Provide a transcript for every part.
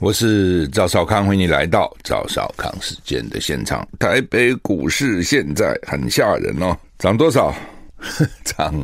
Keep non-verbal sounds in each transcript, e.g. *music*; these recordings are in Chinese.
我是赵少康，欢迎你来到赵少康时间的现场。台北股市现在很吓人哦，涨多少？*laughs* 涨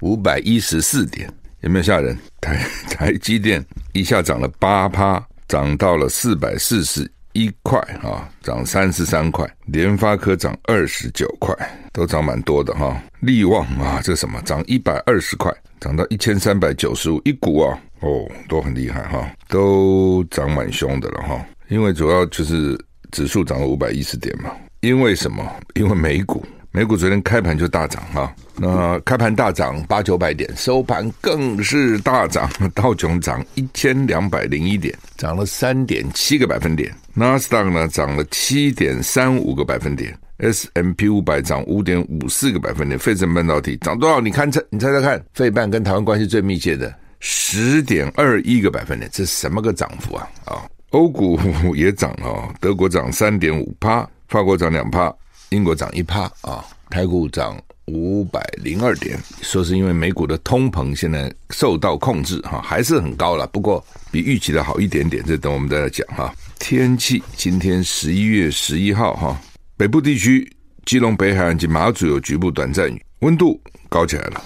五百一十四点，有没有吓人？台台积电一下涨了八趴，涨到了四百四十一块啊，涨三十三块。联发科涨二十九块，都涨蛮多的哈。力旺啊，这什么？涨一百二十块，涨到一千三百九十五一股啊。哦都很厉害哈，都涨蛮凶的了哈。因为主要就是指数涨了五百一十点嘛。因为什么？因为美股，美股昨天开盘就大涨哈。那开盘大涨八九百点，收盘更是大涨，道琼涨一千两百零一点，涨了三点七个百分点。纳斯达克呢涨了七点三五个百分点，S M P 五百涨五点五四个百分点。费城半导体涨多少？你看这，你猜猜看，费半跟台湾关系最密切的。十点二一个百分点，这是什么个涨幅啊？啊，欧股也涨了，德国涨三点五趴，法国涨两趴，英国涨一趴啊，台股涨五百零二点，说是因为美股的通膨现在受到控制哈，还是很高了，不过比预期的好一点点，这等我们再来讲哈。天气，今天十一月十一号哈，北部地区基隆北海岸及马祖有局部短暂雨，温度高起来了。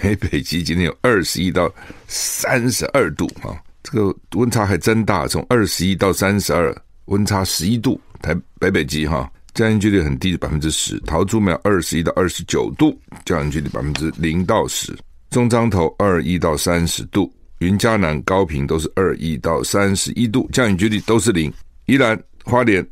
北北基今天有二十一到三十二度啊，这个温差还真大，从二十一到三十二，温差十一度。台北北极哈，降雨几率很低，百分之十。桃竹苗二十一到二十九度，降雨几率百分之零到十。中彰投二一到三十度，云嘉南高屏都是二一到三十一度，降雨几率都是零。宜兰花莲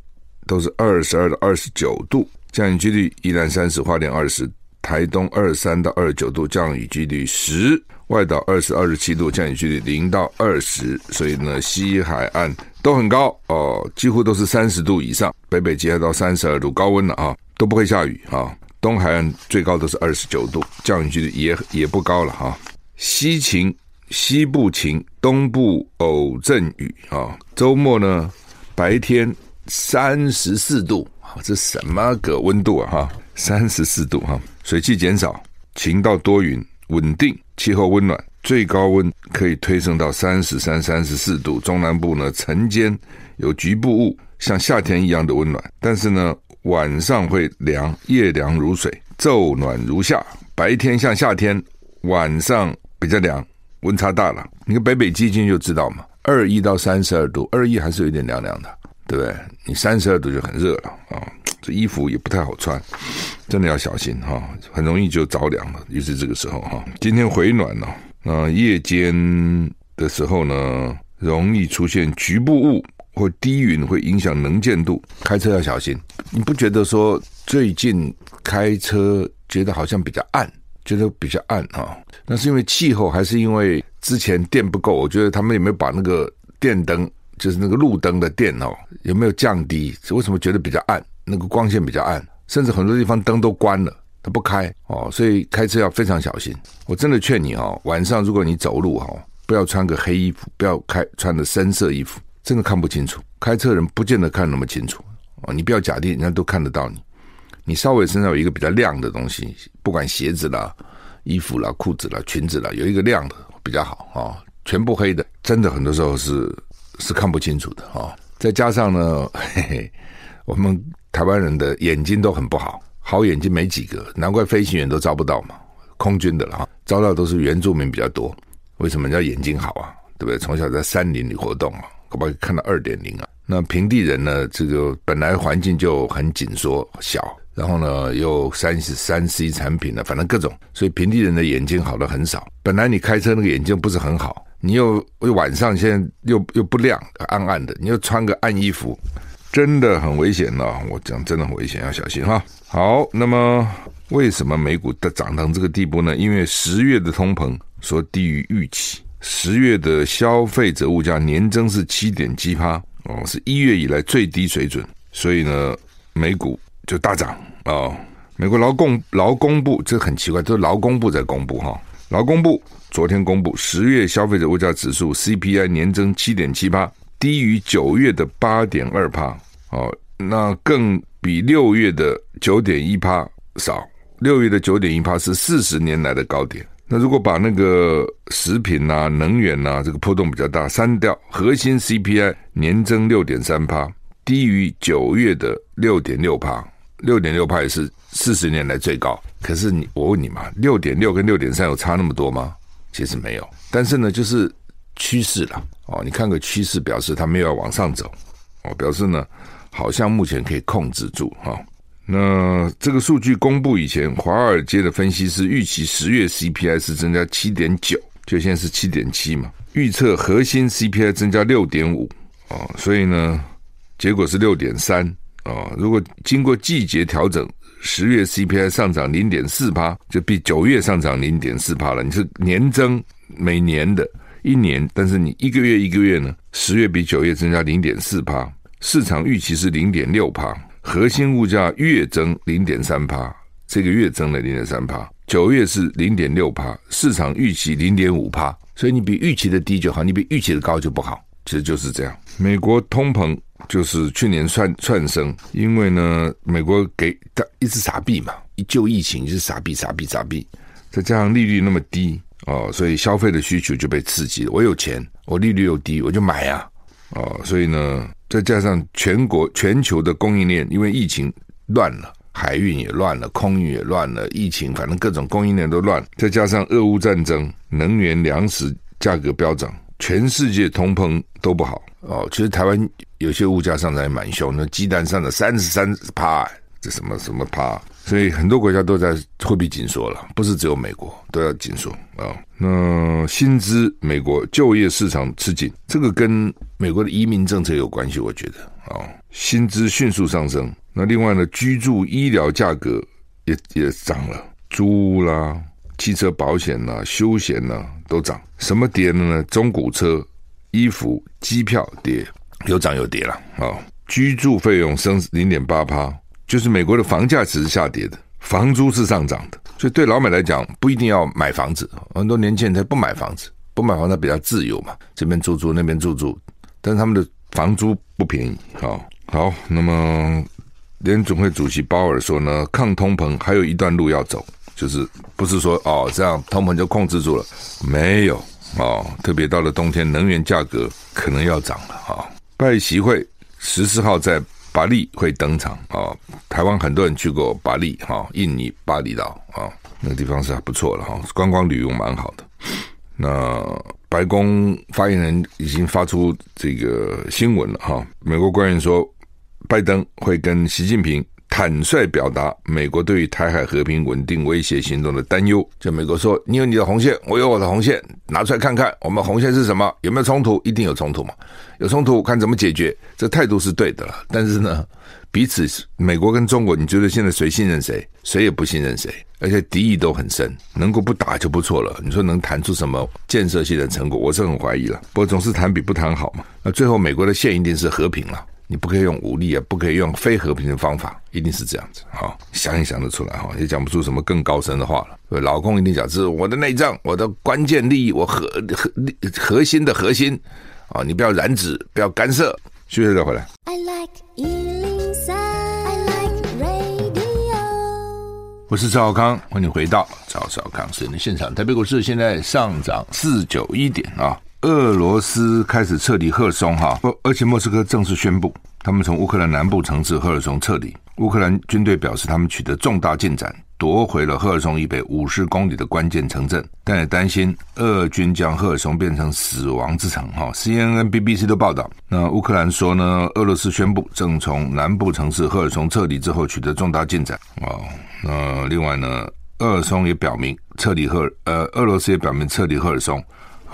都是二十二到二十九度，降雨几率宜兰三十，花莲二十。台东二十三到二十九度，降雨几率十；外岛二十二十七度，降雨几率零到二十。所以呢，西海岸都很高哦，几乎都是三十度以上。北北基还到三十二度，高温了啊，都不会下雨啊。东海岸最高都是二十九度，降雨几率也也不高了哈。西晴，西部晴，东部偶阵雨啊。周末呢，白天三十四度，这什么个温度啊哈？三十四度哈。水汽减少，晴到多云，稳定，气候温暖，最高温可以推升到三十三、三十四度。中南部呢，晨间有局部雾，像夏天一样的温暖，但是呢，晚上会凉，夜凉如水，昼暖如夏。白天像夏天，晚上比较凉，温差大了。你看北北基金就知道嘛，二一到三十二度，二一还是有点凉凉的，对不对？你三十二度就很热了啊。哦这衣服也不太好穿，真的要小心哈，很容易就着凉了。于是这个时候哈，今天回暖了，那夜间的时候呢，容易出现局部雾或低云，会影响能见度，开车要小心。你不觉得说最近开车觉得好像比较暗，觉得比较暗啊？那是因为气候，还是因为之前电不够？我觉得他们有没有把那个电灯，就是那个路灯的电哦，有没有降低？为什么觉得比较暗？那个光线比较暗，甚至很多地方灯都关了，它不开哦，所以开车要非常小心。我真的劝你哦，晚上如果你走路哈，不要穿个黑衣服，不要开穿的深色衣服，真的看不清楚。开车人不见得看那么清楚哦，你不要假定人家都看得到你，你稍微身上有一个比较亮的东西，不管鞋子啦、衣服啦、裤子啦、裙子啦，有一个亮的比较好啊、哦。全部黑的，真的很多时候是是看不清楚的啊、哦。再加上呢，*laughs* 嘿嘿，我们。台湾人的眼睛都很不好，好眼睛没几个，难怪飞行员都招不到嘛。空军的了哈，招到都是原住民比较多。为什么叫眼睛好啊？对不对？从小在山林里活动啊，可不可以看到二点零啊？那平地人呢？这个本来环境就很紧缩小，然后呢又三十三 C 产品呢，反正各种，所以平地人的眼睛好的很少。本来你开车那个眼睛不是很好，你又又晚上现在又又不亮，暗暗的，你又穿个暗衣服。真的很危险了，我讲真的很危险，要小心哈。好，那么为什么美股的涨到这个地步呢？因为十月的通膨说低于预期，十月的消费者物价年增是七点七八哦，是一月以来最低水准，所以呢，美股就大涨哦。美国劳工劳工部这很奇怪，都是劳工部在公布哈。劳工部昨天公布十月消费者物价指数 CPI 年增七点七趴，低于九月的八点二趴哦，那更比六月的九点一趴少。六月的九点一趴是四十年来的高点。那如果把那个食品啊、能源啊这个波动比较大删掉，核心 CPI 年增六点三趴，低于九月的六点六趴。六点六趴也是四十年来最高。可是你我问你嘛，六点六跟六点三有差那么多吗？其实没有。但是呢，就是趋势了哦。你看个趋势，表示它没有要往上走哦，表示呢好像目前可以控制住哈。那这个数据公布以前，华尔街的分析师预期十月 CPI 是增加七点九，就现在是七点七嘛。预测核心 CPI 增加六点五啊，所以呢，结果是六点三啊。如果经过季节调整，十月 CPI 上涨零点四趴，就比九月上涨零点四趴了。你是年增每年的一年，但是你一个月一个月呢，十月比九月增加零点四趴，市场预期是零点六趴。核心物价月增零点三趴，这个月增了零点三趴，九月是零点六趴，市场预期零点五趴，所以你比预期的低就好，你比预期的高就不好，其实就是这样。美国通膨就是去年窜窜升，因为呢，美国给他一直傻币嘛，一救疫情就是傻币傻币傻币，再加上利率那么低哦，所以消费的需求就被刺激了。我有钱，我利率又低，我就买啊，哦，所以呢。再加上全国全球的供应链，因为疫情乱了，海运也乱了，空运也乱了，疫情反正各种供应链都乱。再加上俄乌战争，能源粮食价格飙涨，全世界通膨都不好哦。其实台湾有些物价上涨也蛮凶，那鸡蛋上涨三十三趴，这什么什么趴？所以很多国家都在货币紧缩了，不是只有美国都要紧缩啊。那薪资，美国就业市场吃紧，这个跟美国的移民政策有关系，我觉得啊，薪资迅速上升。那另外呢，居住医疗价格也也涨了，租屋啦、汽车保险啦、休闲啦都涨。什么跌了呢？中古车、衣服、机票跌，有涨有跌了啊。居住费用升零点八趴。就是美国的房价只是下跌的，房租是上涨的，所以对老美来讲不一定要买房子。很多年轻人他不买房子，不买房子比较自由嘛，这边住住那边住住，但是他们的房租不便宜。好，好，那么联准会主席鲍尔说呢，抗通膨还有一段路要走，就是不是说哦这样通膨就控制住了，没有哦，特别到了冬天，能源价格可能要涨了。哈，拜习会十四号在。巴黎会登场啊！台湾很多人去过巴黎哈，印尼巴厘岛啊，那个地方是还不错的哈，观光旅游蛮好的。那白宫发言人已经发出这个新闻了哈，美国官员说，拜登会跟习近平。坦率表达美国对于台海和平稳定威胁行动的担忧。就美国说，你有你的红线，我有我的红线，拿出来看看，我们红线是什么？有没有冲突？一定有冲突嘛？有冲突，看怎么解决。这态度是对的了。但是呢，彼此美国跟中国，你觉得现在谁信任谁？谁也不信任谁，而且敌意都很深。能够不打就不错了。你说能谈出什么建设性的成果？我是很怀疑了。不过总是谈比不谈好嘛。那最后美国的线一定是和平了。你不可以用武力啊，不可以用非和平的方法，一定是这样子哈，想也想得出来哈，也讲不出什么更高深的话了。老公一定讲，这是我的内脏，我的关键利益，我核核核心的核心啊，你不要染指，不要干涉。休息再回来。I like 103, I like radio。我是赵少康，欢迎回到赵少康私人的现场。台北股市现在上涨四九一点啊。俄罗斯开始撤离赫尔松哈，而而且莫斯科正式宣布，他们从乌克兰南部城市赫尔松撤离。乌克兰军队表示，他们取得重大进展，夺回了赫尔松以北五十公里的关键城镇，但也担心俄军将赫尔松变成死亡之城哈。CNN、BBC 都报道，那乌克兰说呢，俄罗斯宣布正从南部城市赫尔松撤离之后取得重大进展哦。那另外呢，赫尔松也表明撤离赫尔呃，俄罗斯也表明撤离赫尔松。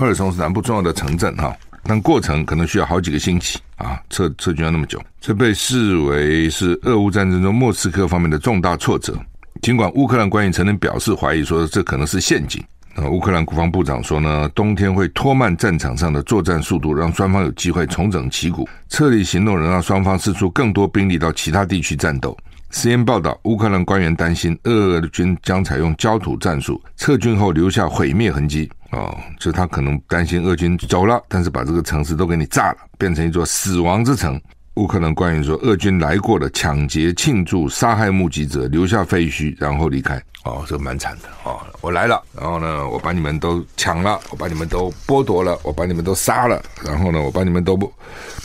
赫尔松是南部重要的城镇哈，但过程可能需要好几个星期啊，撤撤军要那么久，这被视为是俄乌战争中莫斯科方面的重大挫折。尽管乌克兰官员曾经表示怀疑说这可能是陷阱，那，乌克兰国防部长说呢，冬天会拖慢战场上的作战速度，让双方有机会重整旗鼓。撤离行动能让双方释出更多兵力到其他地区战斗。CNN 报道，乌克兰官员担心俄军将采用焦土战术，撤军后留下毁灭痕迹。哦，就他可能担心俄军走了，但是把这个城市都给你炸了，变成一座死亡之城。乌克兰官员说，俄军来过了，抢劫、庆祝、杀害目击者，留下废墟，然后离开。哦，这蛮惨的哦。我来了，然后呢，我把你们都抢了，我把你们都剥夺了，我把你们都杀了，然后呢，我把你们都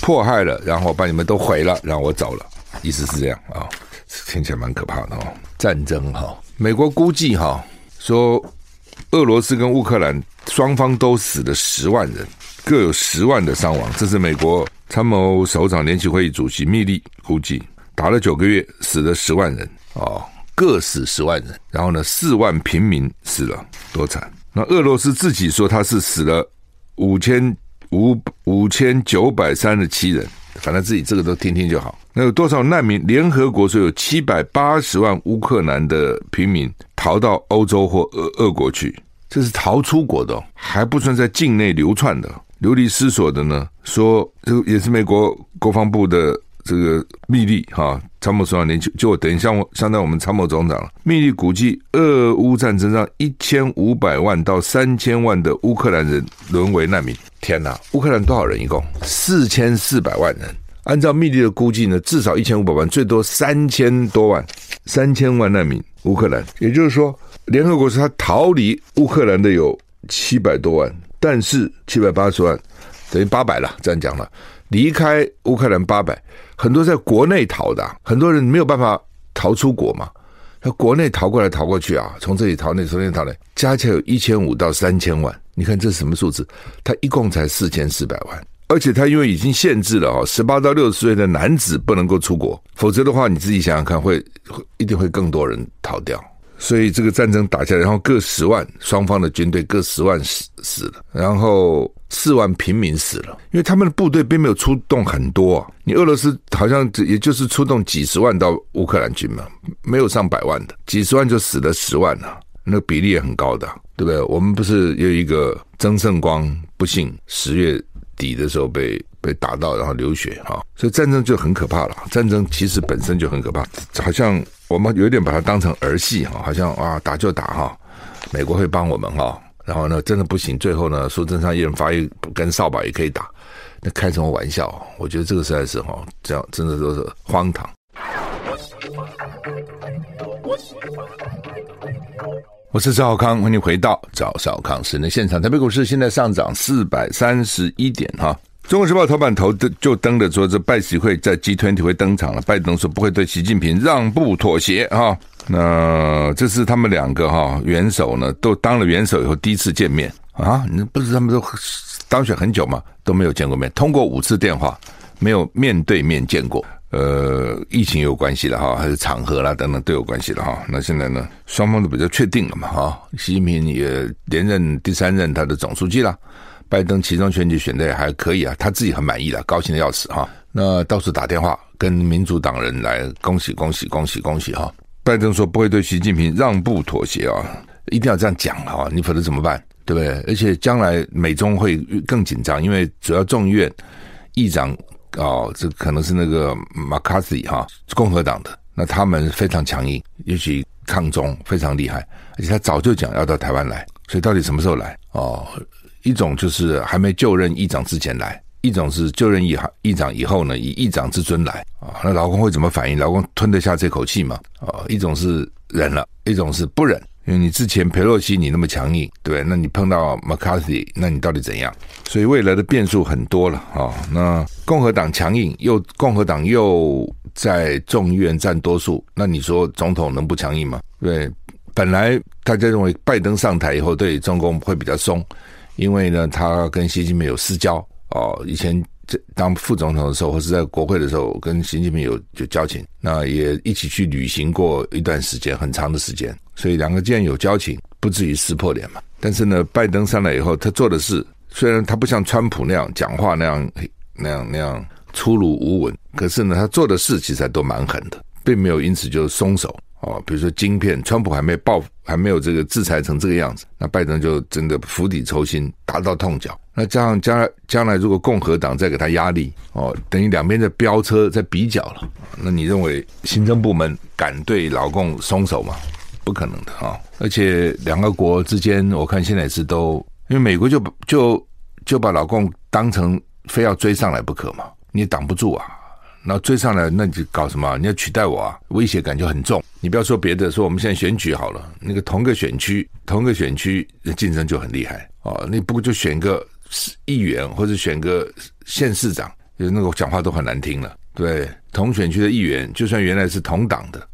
迫害了，然后把你们都毁了，然后我走了。意思是这样啊、听起来蛮可怕的哦。战争哈、哦，美国估计哈、哦，说俄罗斯跟乌克兰双方都死了十万人，各有十万的伤亡，这是美国。参谋首长联席会议主席密利估计，打了九个月，死了十万人哦，各死十万人。然后呢，四万平民死了，多惨！那俄罗斯自己说他是死了五千五五千九百三十七人，反正自己这个都听听就好。那有多少难民？联合国说有七百八十万乌克兰的平民逃到欧洲或俄俄国去，这是逃出国的，还不算在境内流窜的。流离失所的呢，说这也是美国国防部的这个密利哈参谋总长您就，就等于相相当于我们参谋总长了。密利估计，俄乌战争让一千五百万到三千万的乌克兰人沦为难民。天哪，乌克兰多少人？一共四千四百万人。按照密利的估计呢，至少一千五百万，最多三千多万，三千万难民乌克兰。也就是说，联合国说他逃离乌克兰的有七百多万。但是七百八十万等于八百了，这样讲了，离开乌克兰八百，很多在国内逃的，很多人没有办法逃出国嘛，他国内逃过来逃过去啊，从这里逃那，从那逃来，加起来有一千五到三千万，你看这是什么数字？他一共才四千四百万，而且他因为已经限制了哦，十八到六十岁的男子不能够出国，否则的话你自己想想看会，会一定会更多人逃掉。所以这个战争打下来，然后各十万，双方的军队各十万死死了，然后四万平民死了，因为他们的部队并没有出动很多啊。你俄罗斯好像也就是出动几十万到乌克兰军嘛，没有上百万的，几十万就死了十万了，那个比例也很高的，对不对？我们不是有一个曾圣光不幸十月底的时候被被打到，然后流血哈，所以战争就很可怕了。战争其实本身就很可怕，好像。我们有点把它当成儿戏哈，好像啊打就打哈，美国会帮我们哈，然后呢真的不行，最后呢苏贞昌一人发一根扫把也可以打，那开什么玩笑？我觉得这个实在是哈，这样真的都是荒唐。我是赵少康，欢迎回到赵少康时的现场。台北股市现在上涨四百三十一点哈。中国时报头版头的就登的说，这拜习会在 G20 会登场了。拜登说不会对习近平让步妥协哈。那这是他们两个哈元首呢，都当了元首以后第一次见面啊。你不是他们都当选很久吗？都没有见过面，通过五次电话，没有面对面见过。呃，疫情有关系了哈，还是场合啦等等都有关系了哈。那现在呢，双方都比较确定了嘛哈。习近平也连任第三任他的总书记了。拜登其中选举选的也还可以啊，他自己很满意了，高兴的要死哈。那到处打电话跟民主党人来恭喜恭喜恭喜恭喜哈。拜登说不会对习近平让步妥协啊，一定要这样讲啊，你否则怎么办？对不对？而且将来美中会更紧张，因为主要众议院议长哦，这可能是那个麦卡锡哈，共和党的，那他们非常强硬，尤其抗中非常厉害，而且他早就讲要到台湾来，所以到底什么时候来哦？一种就是还没就任议长之前来，一种是就任议议长以后呢，以议长之尊来啊。那劳工会怎么反应？劳工吞得下这口气吗？啊，一种是忍了，一种是不忍。因为你之前裴洛西你那么强硬，对，那你碰到 McCarthy，那你到底怎样？所以未来的变数很多了啊。那共和党强硬，又共和党又在众议院占多数，那你说总统能不强硬吗？对，本来大家认为拜登上台以后对中共会比较松。因为呢，他跟习近平有私交哦，以前这当副总统的时候，或是在国会的时候，跟习近平有有交情，那也一起去旅行过一段时间，很长的时间，所以两个既然有交情，不至于撕破脸嘛。但是呢，拜登上来以后，他做的事虽然他不像川普那样讲话那样那样那样粗鲁无闻，可是呢，他做的事其实还都蛮狠的，并没有因此就松手。哦，比如说晶片，川普还没报，还没有这个制裁成这个样子，那拜登就真的釜底抽薪，打到痛脚。那加上将来将来如果共和党再给他压力，哦，等于两边在飙车，在比较了。那你认为行政部门敢对老共松手吗？不可能的啊、而且两个国之间，我看现在是都，因为美国就就就把老共当成非要追上来不可嘛，你也挡不住啊。然后追上来，那你就搞什么？你要取代我啊？威胁感就很重。你不要说别的，说我们现在选举好了，那个同个选区，同个选区竞争就很厉害哦。你不过就选个议员或者选个县市长，就那个讲话都很难听了。对，同选区的议员，就算原来是同党的，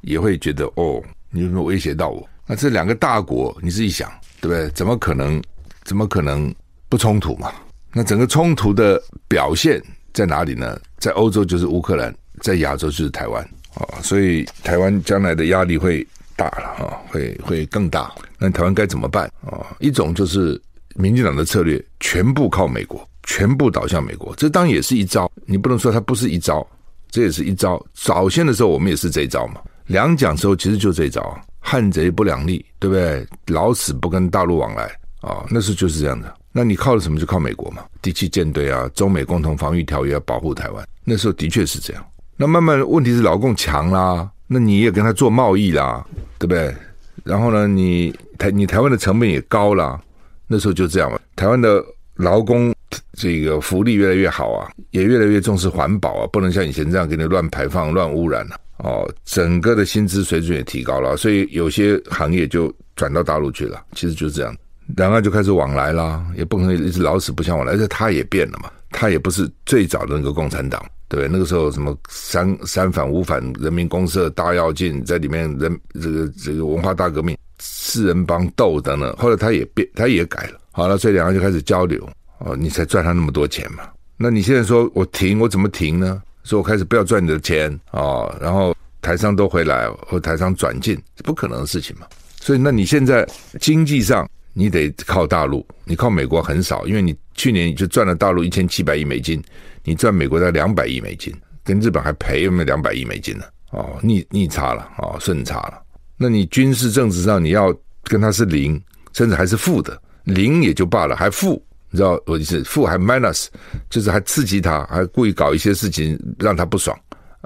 也会觉得哦，你有没有威胁到我？那这两个大国，你自己想，对不对？怎么可能？怎么可能不冲突嘛？那整个冲突的表现。在哪里呢？在欧洲就是乌克兰，在亚洲就是台湾啊，所以台湾将来的压力会大了啊，会会更大。那台湾该怎么办啊？一种就是民进党的策略，全部靠美国，全部倒向美国，这当然也是一招。你不能说它不是一招，这也是一招。早先的时候我们也是这一招嘛，两蒋时候其实就这一招，汉贼不两立，对不对？老死不跟大陆往来啊，那时候就是这样的。那你靠的什么？就靠美国嘛，第七舰队啊，中美共同防御条约要保护台湾。那时候的确是这样。那慢慢问题是老共强啦，那你也跟他做贸易啦，对不对？然后呢，你台你台湾的成本也高啦。那时候就这样嘛。台湾的劳工这个福利越来越好啊，也越来越重视环保啊，不能像以前这样给你乱排放、乱污染了。哦，整个的薪资水准也提高了，所以有些行业就转到大陆去了。其实就是这样。两岸就开始往来啦，也不可能一直老死不相往来。而且他也变了嘛，他也不是最早的那个共产党，对？那个时候什么三三反五反、人民公社、大跃进在里面人，这个这个文化大革命、四人帮斗等等。后来他也变，他也改了。好了，所以两岸就开始交流哦，你才赚他那么多钱嘛。那你现在说我停，我怎么停呢？说我开始不要赚你的钱哦，然后台商都回来，或台商转进，不可能的事情嘛。所以那你现在经济上。你得靠大陆，你靠美国很少，因为你去年你就赚了大陆一千七百亿美金，你赚美国的两百亿美金，跟日本还赔有没有两百亿美金呢？哦，逆逆差了，哦，顺差了。那你军事政治上你要跟他是零，甚至还是负的，零也就罢了，还负，你知道我意思？负还 minus，就是还刺激他，还故意搞一些事情让他不爽，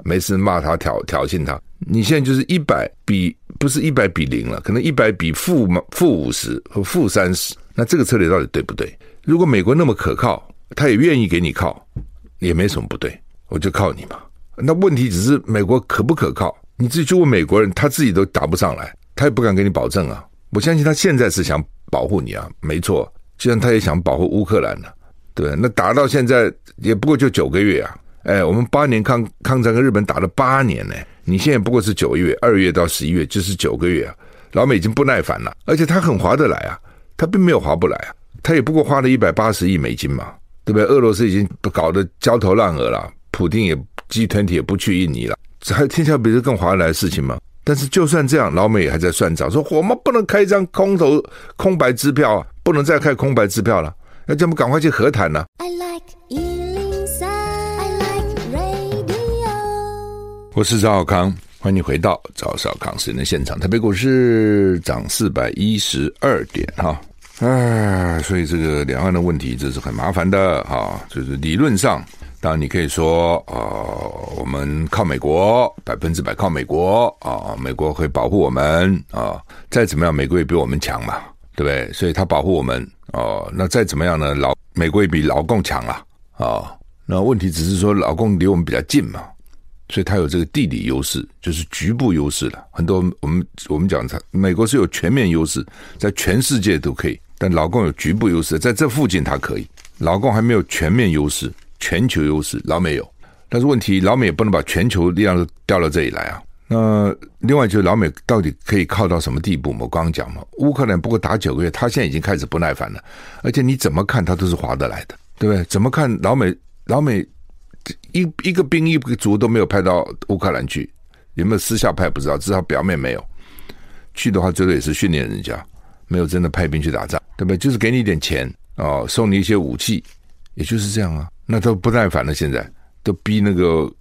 没事骂他挑挑衅他。你现在就是一百比。不是一百比零了，可能一百比负负五十和负三十，那这个策略到底对不对？如果美国那么可靠，他也愿意给你靠，也没什么不对，我就靠你嘛。那问题只是美国可不可靠？你自己去问美国人，他自己都答不上来，他也不敢给你保证啊。我相信他现在是想保护你啊，没错，就像他也想保护乌克兰呢、对，那打到现在也不过就九个月啊，哎，我们八年抗抗战跟日本打了八年呢。你现在不过是九月，二月到十一月就是九个月啊，老美已经不耐烦了，而且他很划得来啊，他并没有划不来啊，他也不过花了一百八十亿美金嘛，对不对？俄罗斯已经搞得焦头烂额了，普丁也 G20 也不去印尼了，还天下比这更划得来的事情吗？但是就算这样，老美也还在算账，说我们不能开一张空头空白支票啊，不能再开空白支票了，要叫我们赶快去和谈呢。我是赵少康，欢迎你回到赵少康时间的现场。台北股市涨四百一十二点哈，哎，所以这个两岸的问题这是很麻烦的哈。就是理论上，当然你可以说啊、我们靠美国，百分之百靠美国啊，美国会保护我们啊。再怎么样，美国也比我们强嘛，对不对？所以他保护我们哦。那再怎么样呢？老美国也比老共强了啊。那问题只是说，老共离我们比较近嘛。所以它有这个地理优势，就是局部优势了。很多我们我们讲，它美国是有全面优势，在全世界都可以，但老共有局部优势，在这附近它可以。老共还没有全面优势，全球优势老美有。但是问题，老美也不能把全球力量调到这里来啊。那另外就是老美到底可以靠到什么地步？我刚刚讲嘛，乌克兰不过打九个月，他现在已经开始不耐烦了，而且你怎么看他都是划得来的，对不对？怎么看老美老美？一一个兵一个卒都没有派到乌克兰去，有没有私下派不知道，至少表面没有。去的话，最多也是训练人家，没有真的派兵去打仗，对不对？就是给你一点钱哦，送你一些武器，也就是这样啊。那都不耐烦了，现在都逼那个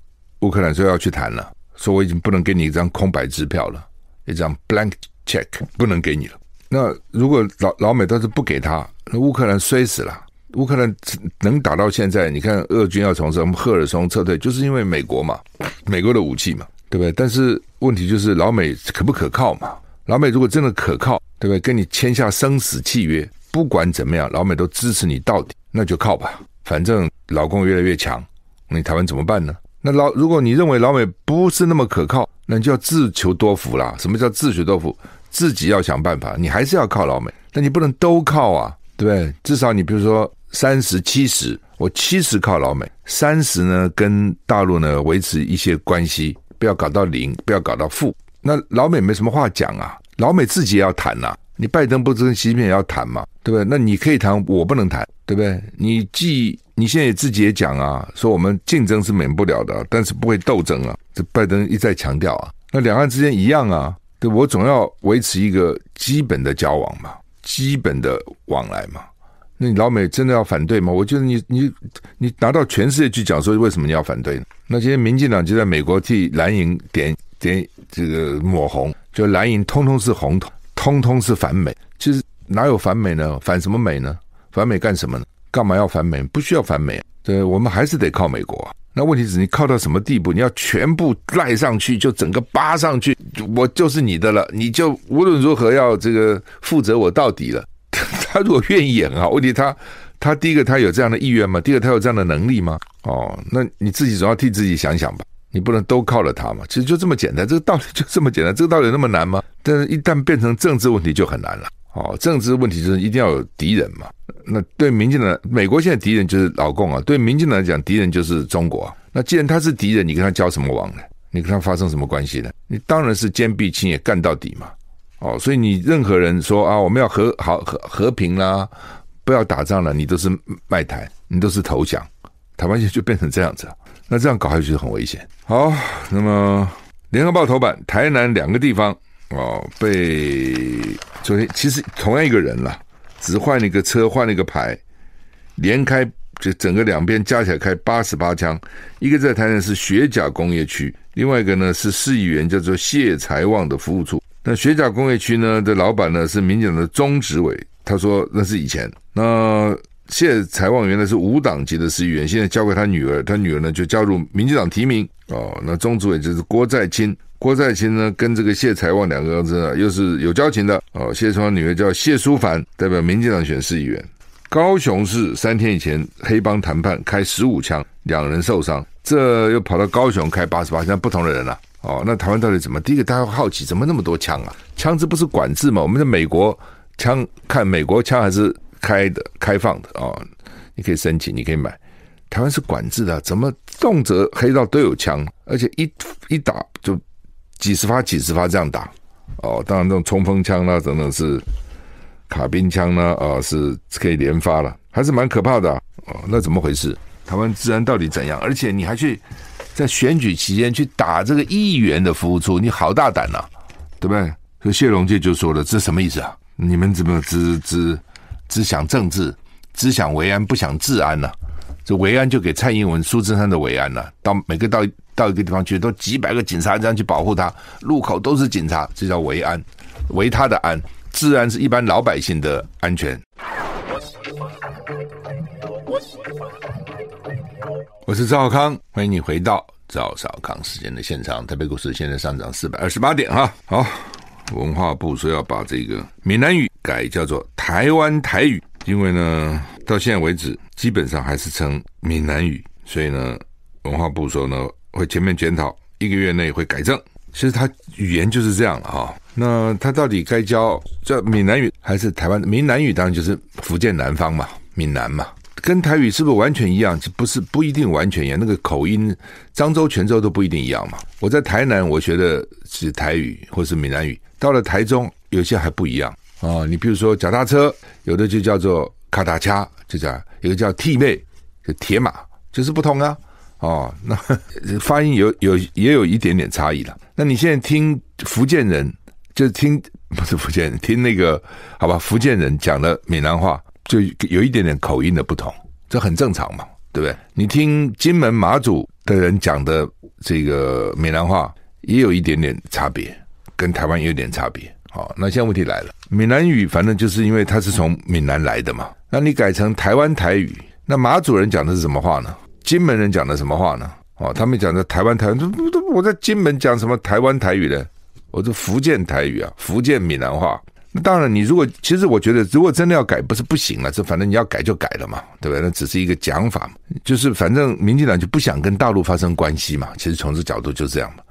乌克兰说要去谈了，说我已经不能给你一张空白支票了，一张 blank check 不能给你了。那如果老老美倒是不给他，那乌克兰衰死了。乌克兰能打到现在，你看俄军要从什么赫尔松撤退，就是因为美国嘛，美国的武器嘛，对不对？但是问题就是老美可不可靠嘛？老美如果真的可靠，对不对？跟你签下生死契约，不管怎么样，老美都支持你到底，那就靠吧。反正老共越来越强，你台湾怎么办呢？那老如果你认为老美不是那么可靠，那你就要自求多福啦。什么叫自求多福？自己要想办法，你还是要靠老美，但你不能都靠啊，对不对？至少你比如说。三十七十，我七十靠老美，三十呢跟大陆呢维持一些关系，不要搞到零，不要搞到负。那老美没什么话讲啊，老美自己也要谈呐、你拜登不是跟习近平也要谈嘛，对不对？那你可以谈，我不能谈，对不对？你既你现在也自己也讲啊，说我们竞争是免不了的，但是不会斗争啊。这拜登一再强调啊，那两岸之间一样啊，对，我总要维持一个基本的交往嘛，基本的往来嘛。那你老美真的要反对吗？我觉得你你你拿到全世界去讲说为什么你要反对呢？那今天民进党就在美国替蓝营点点这个抹红，就蓝营通通是红统，通通是反美。其实哪有反美呢？反什么美呢？反美干什么呢？干嘛要反美？不需要反美。对，我们还是得靠美国啊。那问题是你靠到什么地步？你要全部赖上去，就整个扒上去，我就是你的了，你就无论如何要这个负责我到底了。他如果愿意演啊，问题他他第一个他有这样的意愿吗？第二个他有这样的能力吗？哦，那你自己总要替自己想想吧。你不能都靠了他嘛。其实就这么简单，这个道理就这么简单。这个道理那么难吗？但是一旦变成政治问题就很难了。哦，政治问题就是一定要有敌人嘛。那对民进党，美国现在敌人就是老共啊。对民进党来讲，敌人就是中国。那既然他是敌人，你跟他交什么往呢？你跟他发生什么关系呢？你当然是坚壁清野，干到底嘛。哦，所以你任何人说啊，我们要和好和和平啦，不要打仗了，你都是卖台，你都是投降，台湾就就变成这样子，那这样搞下去就很危险。好，那么联合报头版，台南两个地方哦，被昨天其实同样一个人啦，只换了一个车，换了一个牌，连开就整个两边加起来开八十八枪，一个在台南是学甲工业区，另外一个呢是市议员叫做谢财旺的服务处。那学甲工业区呢的老板呢是民进党的中执委，他说那是以前。那谢财旺原来是无党籍的市议员，现在交给他女儿，他女儿呢就加入民进党提名哦。那中执委就是郭在清，郭在清呢跟这个谢财旺两个儿子呢又是有交情的哦。谢财旺女儿叫谢淑凡，代表民进党选市议员。高雄市三天以前黑帮谈判开十五枪，两人受伤，这又跑到高雄开八十八枪，不同的人了、哦，那台湾到底怎么？第一个，大家好奇，怎么那么多枪啊？枪支不是管制吗？我们在美国枪，看美国枪还是开的、开放的哦，你可以申请，你可以买。台湾是管制的，怎么动辄黑道都有枪，而且一一打就几十发、几十发这样打。哦，当然这种冲锋枪啦，等等是卡宾枪呢，啊、哦，是可以连发了，还是蛮可怕的、啊。哦，那怎么回事？台湾治安到底怎样？而且你还去。在选举期间去打这个议员的服务处，你好大胆呐、对不对？所以谢龙介就说了：“这什么意思啊？你们怎么只只只想政治，只想维安，不想治安呢、这维安就给蔡英文、苏贞昌的维安了、到每个到到一个地方去，都几百个警察这样去保护他，路口都是警察，这叫维安，维他的安。治安是一般老百姓的安全。”我是赵少康，欢迎你回到赵少康时间的现场。台北股市现在上涨四百二十八点哈。好，文化部说要把这个闽南语改叫做台湾台语，因为呢，到现在为止基本上还是称闽南语，所以呢，文化部说呢会全面检讨，一个月内会改正。其实它语言就是这样了哈。那它到底该教叫闽南语还是台湾闽南语？当然就是福建南方嘛，闽南嘛。跟台语是不是完全一样？不是，不一定完全一样。那个口音，漳州、泉州都不一定一样嘛。我在台南，我学的是台语或是闽南语。到了台中，有些还不一样啊、哦。你比如说脚踏车，有的就叫做卡达恰，就叫有个叫替妹，就铁马，就是不同啊。哦，那发音有有也有一点点差异了。那你现在听福建人，就听不是福建人，听那个好吧，福建人讲的闽南话。就有一点点口音的不同，这很正常嘛，对不对？你听金门马祖的人讲的这个闽南话，也有一点点差别，跟台湾也有点差别。好，那现在问题来了，闽南语反正就是因为它是从闽南来的嘛，那你改成台湾台语，那马祖人讲的是什么话呢？金门人讲的什么话呢？哦，他们讲的台湾台湾，我在金门讲什么台湾台语呢？我是福建台语啊，福建闽南话。那当然，你如果其实我觉得，如果真的要改，不是不行了，这反正你要改就改了嘛，对不对？那只是一个讲法，就是反正民进党就不想跟大陆发生关系嘛。其实从这角度就这样嘛。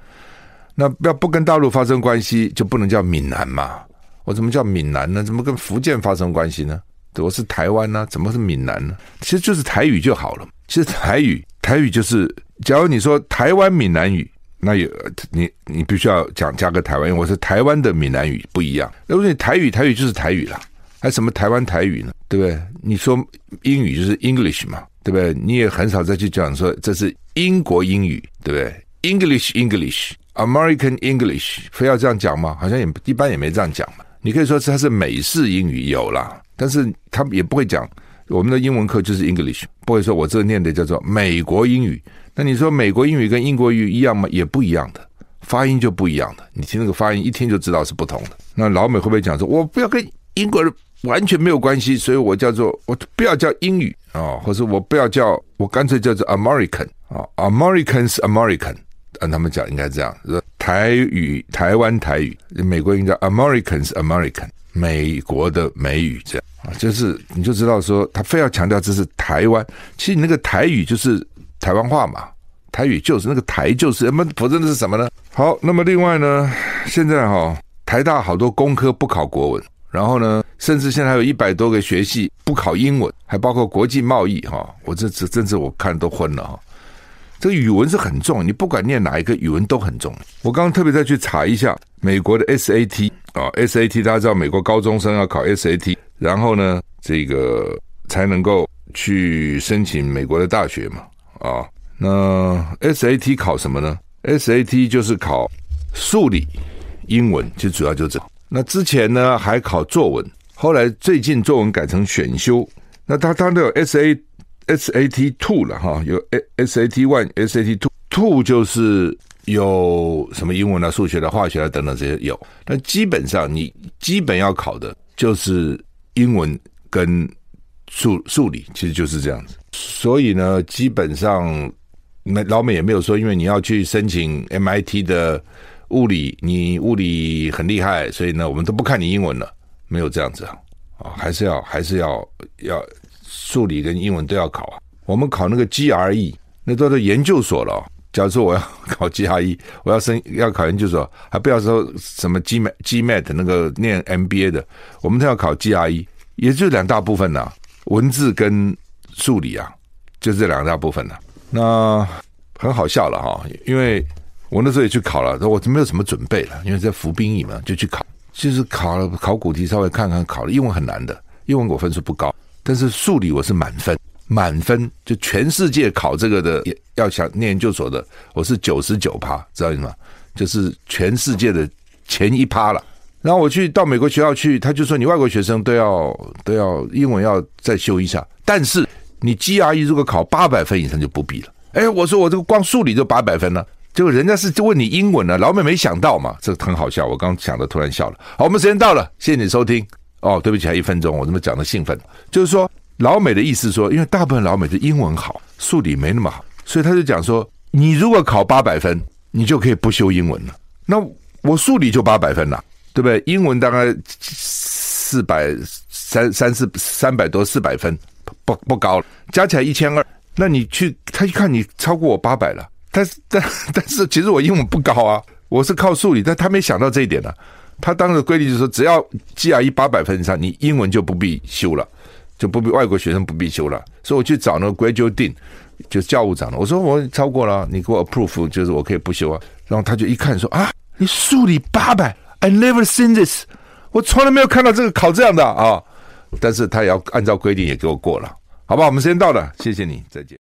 那要不跟大陆发生关系，就不能叫闽南嘛？我怎么叫闽南呢？怎么跟福建发生关系呢？我是台湾呢？怎么是闽南呢？其实就是台语就好了。其实台语，台语就是，假如你说台湾闽南语。那有你，你必须要讲加个台湾，因为我是台湾的闽南语不一样。那如果你台语，台语就是台语啦，还什么台湾台语呢？对不对？你说英语就是 English 嘛，对不对？你也很少再去讲说这是英国英语，对不对？English English，American English，非要这样讲吗？好像也一般也没这样讲嘛。你可以说它是美式英语有啦，但是他们也不会讲我们的英文课就是 English，不会说我这念的叫做美国英语。那你说美国英语跟英国语一样吗？也不一样的，发音就不一样的。你听那个发音，一听就知道是不同的。那老美会不会讲说，我不要跟英国人完全没有关系，所以我叫做我不要叫英语啊、或者我不要叫我干脆叫做 American 啊、，Americans American，按他们讲应该这样，说台语台湾台语，美国应该叫 Americans American，美国的美语这样啊，就是你就知道说他非要强调这是台湾，其实你那个台语就是。台湾话嘛，台语就是那个台就是，那么否则那是什么呢？好，那么另外呢，现在哈、哦，台大好多工科不考国文，然后呢，甚至现在还有一百多个学系不考英文，还包括国际贸易哈、哦，我这这真是我看都昏了哈。这个语文是很重，你不管念哪一个语文都很重。我刚刚特别再去查一下美国的 SAT 啊、，SAT 大家知道美国高中生要考 SAT，然后呢，这个才能够去申请美国的大学嘛。啊、那 SAT 考什么呢？SAT 就是考数理、英文，其实主要就这。那之前呢还考作文，后来最近作文改成选修。那他他都有 SA SAT Two 了哈，有 SAT One、SAT Two Two 就是有什么英文啊、数学的、啊、化学啊等等这些有。那基本上你基本要考的就是英文跟数数理，其实就是这样子。所以呢，基本上，那老美也没有说，因为你要去申请 MIT 的物理，你物理很厉害，所以呢，我们都不看你英文了，没有这样子啊，还是要还是要要数理跟英文都要考啊。我们考那个 GRE，那都是研究所了。假如说我要考 GRE，我要升要考研究所，还不要说什么 GMA GMAT 那个念 MBA 的，我们都要考 GRE，也就两大部分呐，文字跟。数理啊，就这两大部分了。那很好笑了哈，因为我那时候也去考了，我就没有什么准备了，因为在服兵役嘛，就去考，就是考了考古题，稍微看看考了。英文很难的，英文我分数不高，但是数理我是满分，满分就全世界考这个的，要想念研究所的，我是九十九趴，知道意思吗？就是全世界的前一趴了。然后我去到美国学校去，他就说你外国学生都要都要英文要再修一下，但是。你 GRE 如果考八百分以上就不必了。哎，我说我这个光数理就八百分了，结果人家是就问你英文呢，老美没想到嘛，这个很好笑。我刚想的突然笑了。好，我们时间到了，谢谢你收听。哦，对不起，还一分钟，我这么讲的兴奋，就是说老美的意思说，因为大部分老美的英文好，数理没那么好，所以他就讲说，你如果考八百分，你就可以不修英文了。那我数理就八百分了，对不对？英文大概四百三三四三百多四百分。不不高了，加起来一千二。那你去他一看你超过我八百了，但是但 *laughs* 但是其实我英文不高啊，我是靠数理，但他没想到这一点呢、他当时规定就是说，只要 GRE 八百分以上，你英文就不必修了，就不必外国学生不必修了。所以我去找那个 Graduate Dean，就是教务长了。我说我超过了，你给我 approve，就是我可以不修啊。然后他就一看说啊，你数理八百，I never seen this，我从来没有看到这个考这样的啊。但是他也要按照规定也给我过了，好吧？我们时间到了，谢谢你，再见。